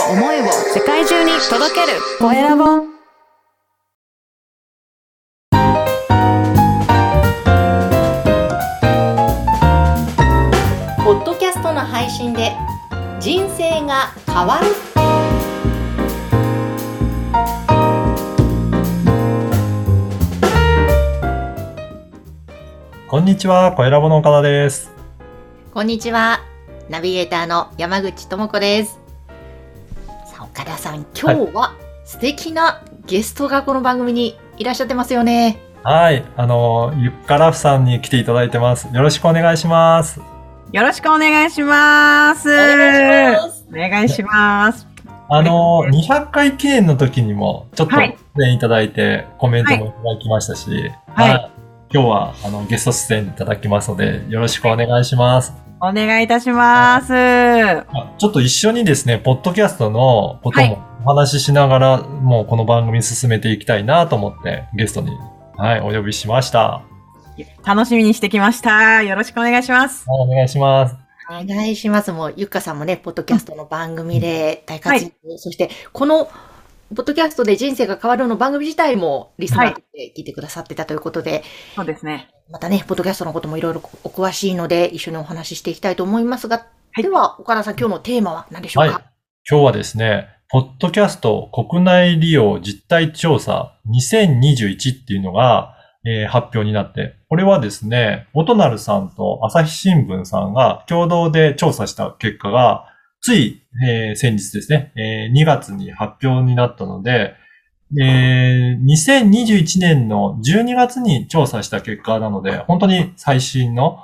を思いを世界中に届ける。コエラボ。ポッドキャストの配信で人生が変わる。こんにちは、小ラボの岡田です。こんにちは。ナビゲーターの山口智子ですさん今日は素敵なゲストがこの番組にいらっしゃってますよねはい、あの、ゆっからふさんに来ていただいてます。よろしくお願いします。よろしくお願いします。お願いしますお願いします。あの、200回記念の時にも、ちょっとはい出演いただいて、コメントもいただきましたし、はい今日は、あの、ゲスト出演いただきますので、よろしくお願いします。お願いいたします。あちょっと一緒にですね、ポッドキャストのことはいもお話ししながら、もうこの番組進めていきたいなと思って、ゲストに、はい、お呼びしました。楽しみにしてきました。よろしくお願いします。はいお願いします。お願いします。もう、ゆっかさんもね、ポッドキャストの番組で大活躍、そして、この、ポッドキャストで人生が変わるの番組自体もリスナーで聞いてくださってたということで、そうですね。またね、ポッドキャストのこともいろいろお詳しいので、一緒にお話ししていきたいと思いますが、はいでは、岡田さん、今日のテーマは何でしょうはいか、。今日はですね、ポッドキャスト国内利用実態調査2021っていうのが、えー発表になって、これはですね、オトナルさんと朝日新聞さんが共同で調査した結果が、つい、えー先日ですね、えー2月に発表になったので、えー2021年の12月に調査した結果なので、本当に最新の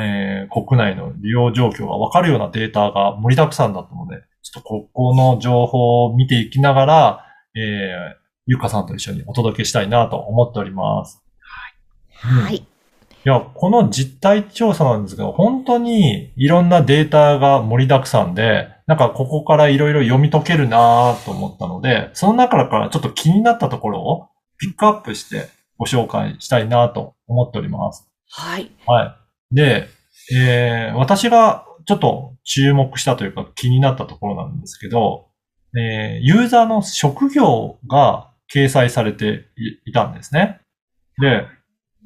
えー国内の利用状況がわかるようなデータが盛りだくさんだったので、ちょっとここの情報を見ていきながら、えー、ゆかさんと一緒にお届けしたいなと思っております。はい。いや、この実態調査なんですけど、本当にいろんなデータが盛りだくさんで、なんかここからいろいろ読み解けるなと思ったので、その中からちょっと気になったところをピックアップしてご紹介したいなと思っております。はい。はい。で、えー私がちょっと注目したというか気になったところなんですけど、えーユーザーの職業が掲載されていいたんですね。で、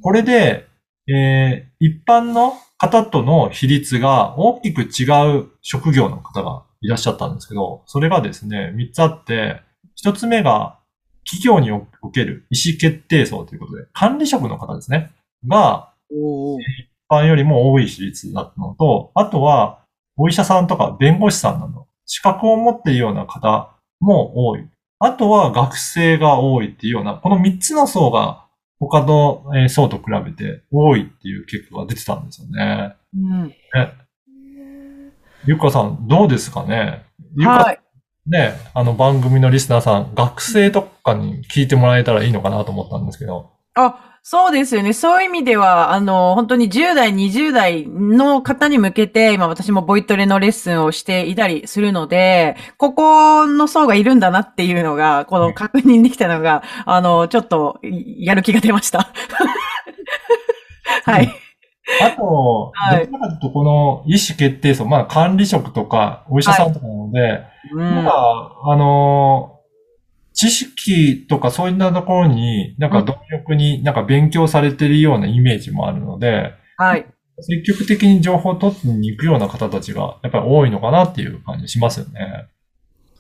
これで、えー一般の方との比率が大きく違う職業の方がいらっしゃったんですけど、それがですね、3つあって、1つ目が企業における意思決定層ということで、管理職の方ですね。が、一般よりも多い比率だったのと、あとは、お医者さんとか弁護士さんなど、資格を持っているような方も多い。あとは学生が多いっていうような、この三つの層が他のえー層と比べて多いっていう結果が出てたんですよね。うん。ゆっかさん、どうですかね？ゆっかはい。ね、あの番組のリスナーさん、学生とかに聞いてもらえたらいいのかなと思ったんですけど。あ、そうですよね。そういう意味では、あの、本当に10代、20代の方に向けて、今私もボイトレのレッスンをしていたりするので、ここの層がいるんだなっていうのが、この確認できたのが、あの、ちょっと、やる気が出ました。はい。あと、はいどちらかとこの意思決定層、まあ管理職とかお医者さんとかなので、うん。なんか、あのー知識とかそういったところに、なんか貪欲になんか勉強されてるようなイメージもあるので、はい。積極的に情報を取ってに行くような方たちがやっぱり多いのかなっていう感じしますよね。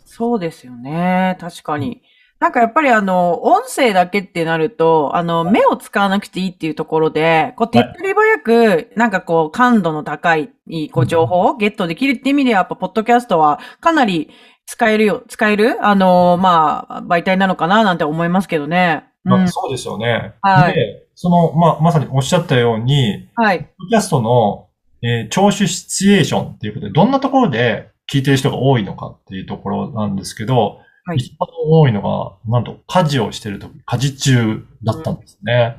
そうですよね。確かに。なんかやっぱりあの、音声だけってなると、あの、目を使わなくていいっていうところで、こう、手っ取り早く、なんかこう、感度の高い、こう、情報をゲットできるって意味では、やっぱ、ポッドキャストはかなり使えるよ、使える、あの、まあ、媒体なのかななんて思いますけどね。そうですよね。はいで、その、まあ、まさにおっしゃったように、はい。キャストの、えー聴取シチュエーションっていうことで、どんなところで聞いてる人が多いのかっていうところなんですけど、はい一番多いのが、なんと家事をしてるとき、家事中だったんですね。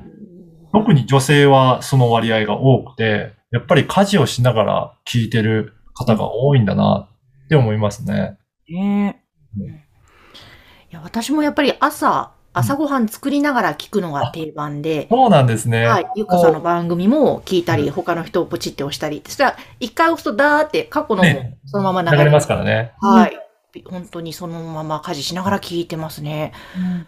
特に女性はその割合が多くて、やっぱり家事をしながら聞いてる方が多いんだなって思いますね。ねいや私もやっぱり朝、朝ごはん作りながら聞くのが定番で、そうなんですね。はい。ゆっかさんの番組も聞いたり、他の人をポチって押したり。そしたら、一回押すとダーって過去のもねそのまま流流れまれますからね。はい。本当にそのまま家事しながら聞いてますね。うん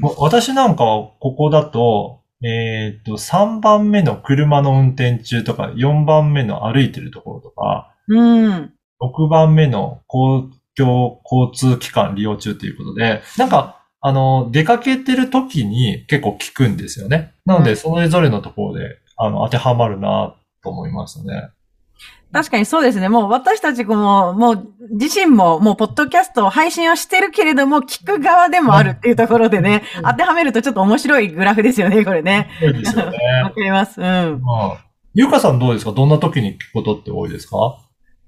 私なんかはここだと、えっ、と、3番目の車の運転中とか、4番目の歩いてるところとか、うん。6番目の公共交通機関利用中ということで、なんか、あの、出かけてる時に結構聞くんですよね。なので、うんそれぞれのところで、あの、当てはまるなと思いますね。確かにそうですね。もう私たちも、もう自身ももうポッドキャストを配信はしてるけれども、聞く側でもあるっていうところでね、うん当てはめるとちょっと面白いグラフですよね、これね。そうですよわね。かります。うん。まあ、ゆうかさんどうですか？どんな時に聞くことって多いですか？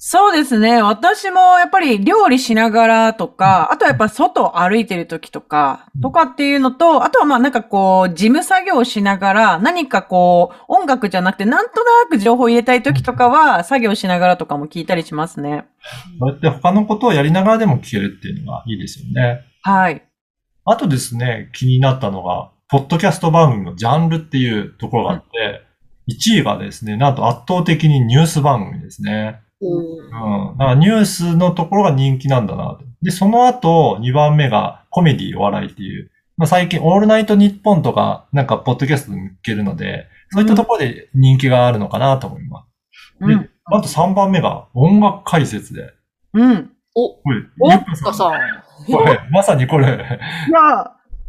そうですね。私もやっぱり料理しながらとか、あとはやっぱ外歩いてる時とか、とかっていうのと、あとはまあなんかこう、事務作業をしながら、何かこう、音楽じゃなくて、なんとなく情報を入れたい時とかは、作業しながらとかも聞いたりしますね。そうやって他のことをやりながらでも聞けるっていうのがいいですよね。はい。あとですね、気になったのが、ポッドキャスト番組のジャンルっていうところがあって、1位がですね、なんと圧倒的にニュース番組ですね。うん。だからニュースのところが人気なんだなと。で、その後、2番目がコメディお笑いっていう。まあ、最近、オールナイトニッポンとか、なんか、ポッドキャストで見つけるので、そういったところで人気があるのかなと思います。でうん。あと3番目が音楽解説で。うん。お、これ、おゆっかかさん。これ、まさにこれ、いや、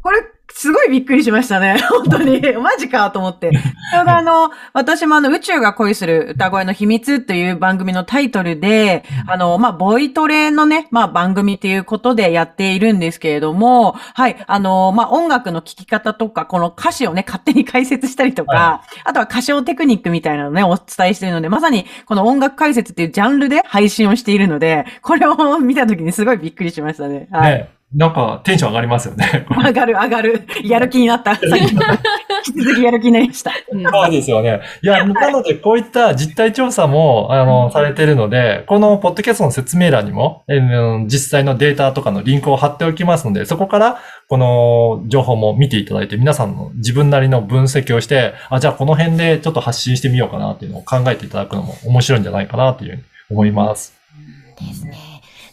これ、すごいびっくりしましたね。本当に。マジかと思って。ちょうどあの、私もあの、宇宙が恋する歌声の秘密という番組のタイトルで、あの、まあ、ボイトレのね、まあ、番組っていうことでやっているんですけれども、はい、あの、まあ、音楽の聴き方とか、この歌詞をね、勝手に解説したりとか、はあとは歌唱テクニックみたいなのをね、お伝えしているので、まさにこの音楽解説っていうジャンルで配信をしているので、これを見たときにすごいびっくりしましたね。はい。ね、なんかテンション上がりますよね。上がる上がる。やる気になった。さっきの引き続きやる気になりました。うんそうですよね。いや、なので、こういった実態調査も、あの、されてるので、このポッドキャストの説明欄にも、えー実際のデータとかのリンクを貼っておきますので、そこから、この情報も見ていただいて、皆さんの自分なりの分析をして、あ、じゃあこの辺でちょっと発信してみようかなっていうのを考えていただくのも面白いんじゃないかなというふうに思います。ですね。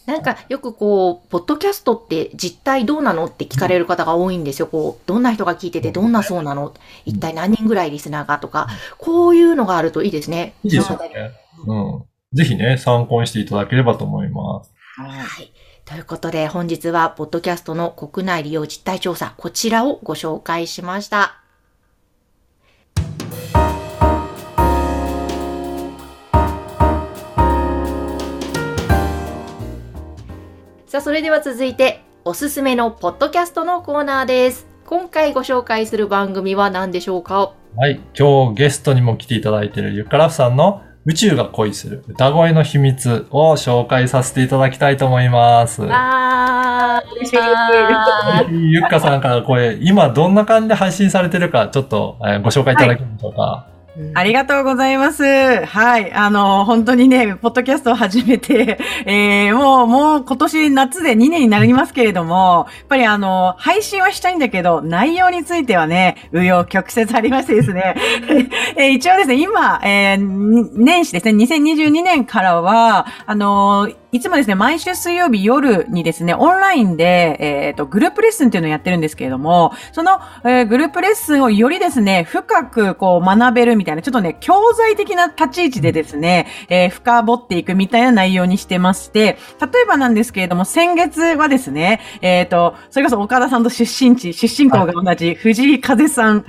なんかよくこう、ポッドキャストって実態どうなのって聞かれる方が多いんですよ。こう、どんな人が聞いててどんなそうなの？一体何人ぐらいリスナーが？とか、こういうのがあるといいですね。いいですよね。うん。ぜひね、参考にしていただければと思います。はい。ということで、本日は、ポッドキャストの国内利用実態調査、こちらをご紹介しました。さあ、それでは続いて、おすすめのポッドキャストのコーナーです。今回ご紹介する番組は何でしょうか？はい。今日ゲストにも来ていただいているゆっからふさんの宇宙が恋する歌声の秘密を紹介させていただきたいと思います。あー、嬉しいゆっかさんからこれ、今どんな感じで配信されてるか、ちょっと、えーご紹介いただけましょうか。ありがとうございます。はい。あの、本当にね、ポッドキャストを始めて、えー、もう、もう今年夏で2年になりますけれども、やっぱりあの、配信はしたいんだけど、内容についてはね、紆余曲折ありましてですね、えー一応ですね、今、えーに年始ですね、2022年からは、あの、いつもですね、毎週水曜日夜にですね、オンラインで、えっ、と、グループレッスンっていうのをやってるんですけれども、その、えーグループレッスンをよりですね、深くこう学べるみたいな、ちょっとね、教材的な立ち位置でですね、えー深掘っていくみたいな内容にしてまして、例えばなんですけれども、先月はですね、えっ、と、それこそ岡田さんと出身地、出身校が同じ藤井風さん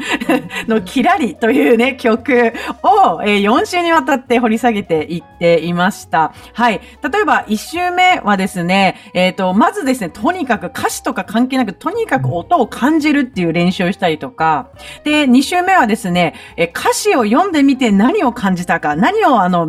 のキラリというね、曲を、えー4週にわたって掘り下げていっていました。はい。例えば、1周目はですね、えっ、と、まずですね、とにかく歌詞とか関係なく、とにかく音を感じるっていう練習をしたりとか、で、2周目はですね、え歌詞を読んでみて何を感じたか、何をあの、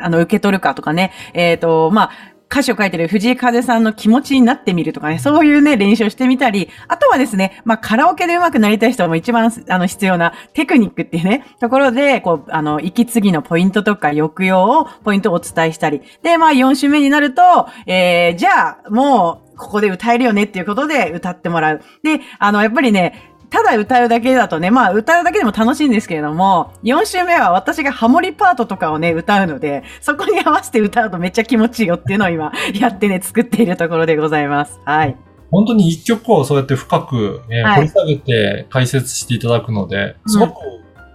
あの、受け取るかとかね、えっ、と、まあ、歌詞を書いてる藤井風さんの気持ちになってみるとかね、そういうね、練習をしてみたり、あとはですね、まあ、カラオケで上手くなりたい人も一番、あの、必要なテクニックっていうね、ところで、こう、あの、息継ぎのポイントとか抑揚を、ポイントをお伝えしたり。で、まあ、4週目になると、えー、じゃあ、もう、ここで歌えるよねっていうことで歌ってもらう。で、あの、やっぱりね、ただ歌うだけだとね、まあ歌うだけでも楽しいんですけれども、4週目は私がハモリパートとかをね、歌うので、そこに合わせて歌うとめっちゃ気持ちいいよっていうのを今やってね、作っているところでございます。はい。本当に一曲をそうやって深く、えーはい掘り下げて解説していただくので、すごく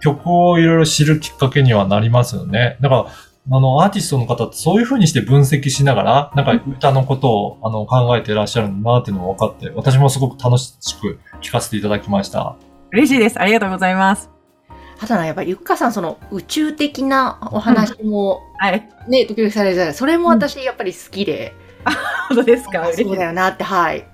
曲をいろいろ知るきっかけにはなりますよね。だから、あの、アーティストの方ってそういう風にして分析しながら、なんか歌のことをあの考えていらっしゃるんだなっていうのが分かって、私もすごく楽しく聴かせていただきました。嬉しいです。ありがとうございます。あとはやっぱりゆっかさんその宇宙的なお話もはい。ね、時々されてたそれも私やっぱり好きで、本当ですかそういだよなって、はい。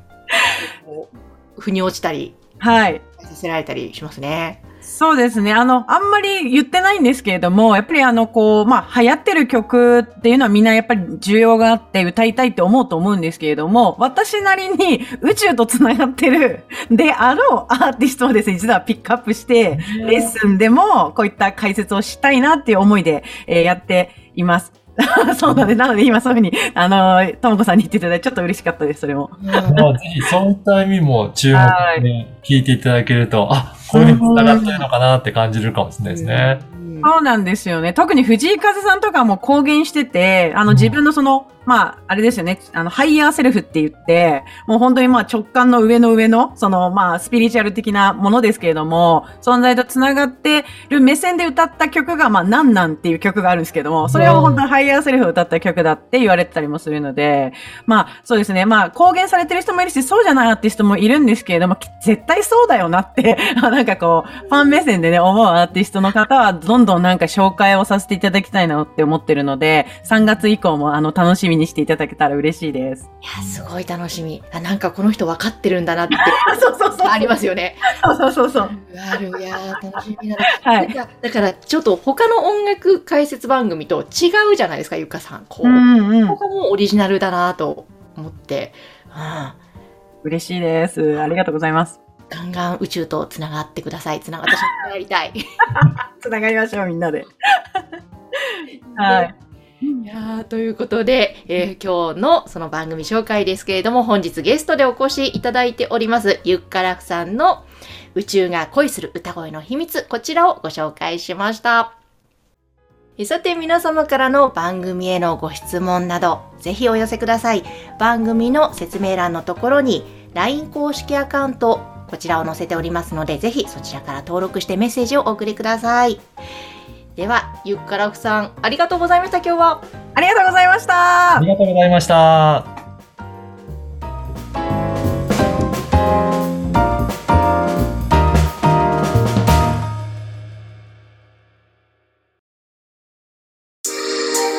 腑に落ちたり、はい。させられたりしますね。そうですね。あの、あんまり言ってないんですけれども、やっぱりあの、こう、まあ、流行ってる曲っていうのはみんなやっぱり需要があって歌いたいって思うと思うんですけれども、私なりに宇宙と繋がってるであろうアーティストをですね、実はピックアップして、レッスンでもこういった解説をしたいなっていう思いで、えーやっています。そうなんで、なので今そういうふうに、あの、ともこさんに言っていただいてちょっと嬉しかったです、それも。まあぜひそういった意味も注目はで聞いていただけると、あ、こうに繋がってるのかなって感じるかもしれないですね。うんそうなんですよね。特に藤井風さんとかも公言してて、あのうん自分のその、まあ、あれですよね。あの、ハイヤーセルフって言って、もう本当にまあ直感の上の上の、そのまあ、スピリチュアル的なものですけれども、存在と繋がってる目線で歌った曲が、まあ、なんなんっていう曲があるんですけども、それを本当にハイヤーセルフを歌った曲だって言われてたりもするので、まあ、そうですね。まあ、公言されてる人もいるし、そうじゃないアーティストもいるんですけれども、き絶対そうだよなって、なんかこう、ファン目線でね、思うアーティストの方は、どんどんなんか紹介をさせていただきたいなって思ってるので、3月以降も、あの、楽しみにしていただけたら嬉しいです。いや、すごい楽しみ。あ、なんかこの人分かってるんだなって、あ、そうそうそう。ありますよね。そうそうそうそう。ある、いやー、楽しみだな。はい。だだから、ちょっと他の音楽解説番組と違うじゃないですか、ゆかさん。こう、うんうんこ。こもオリジナルだなと思って、うん、嬉しいです。ありがとうございます。ガンガン宇宙とつながってください。つながってやりたい。つながりましょう、みんなで。はい。いやということで、えー今日のその番組紹介ですけれども、本日ゲストでお越しいただいております、ゆっからくさんの宇宙が恋する歌声の秘密、こちらをご紹介しました。さて皆様からの番組へのご質問など、ぜひお寄せください。番組の説明欄のところに LINE 公式アカウント、こちらを載せておりますので、ぜひそちらから登録してメッセージをお送りください。では、ゆっからくさん、ありがとうございました、今日は。ありがとうございましたありがとうございました。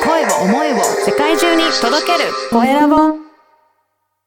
声を思いを世界中に届けるコエラボ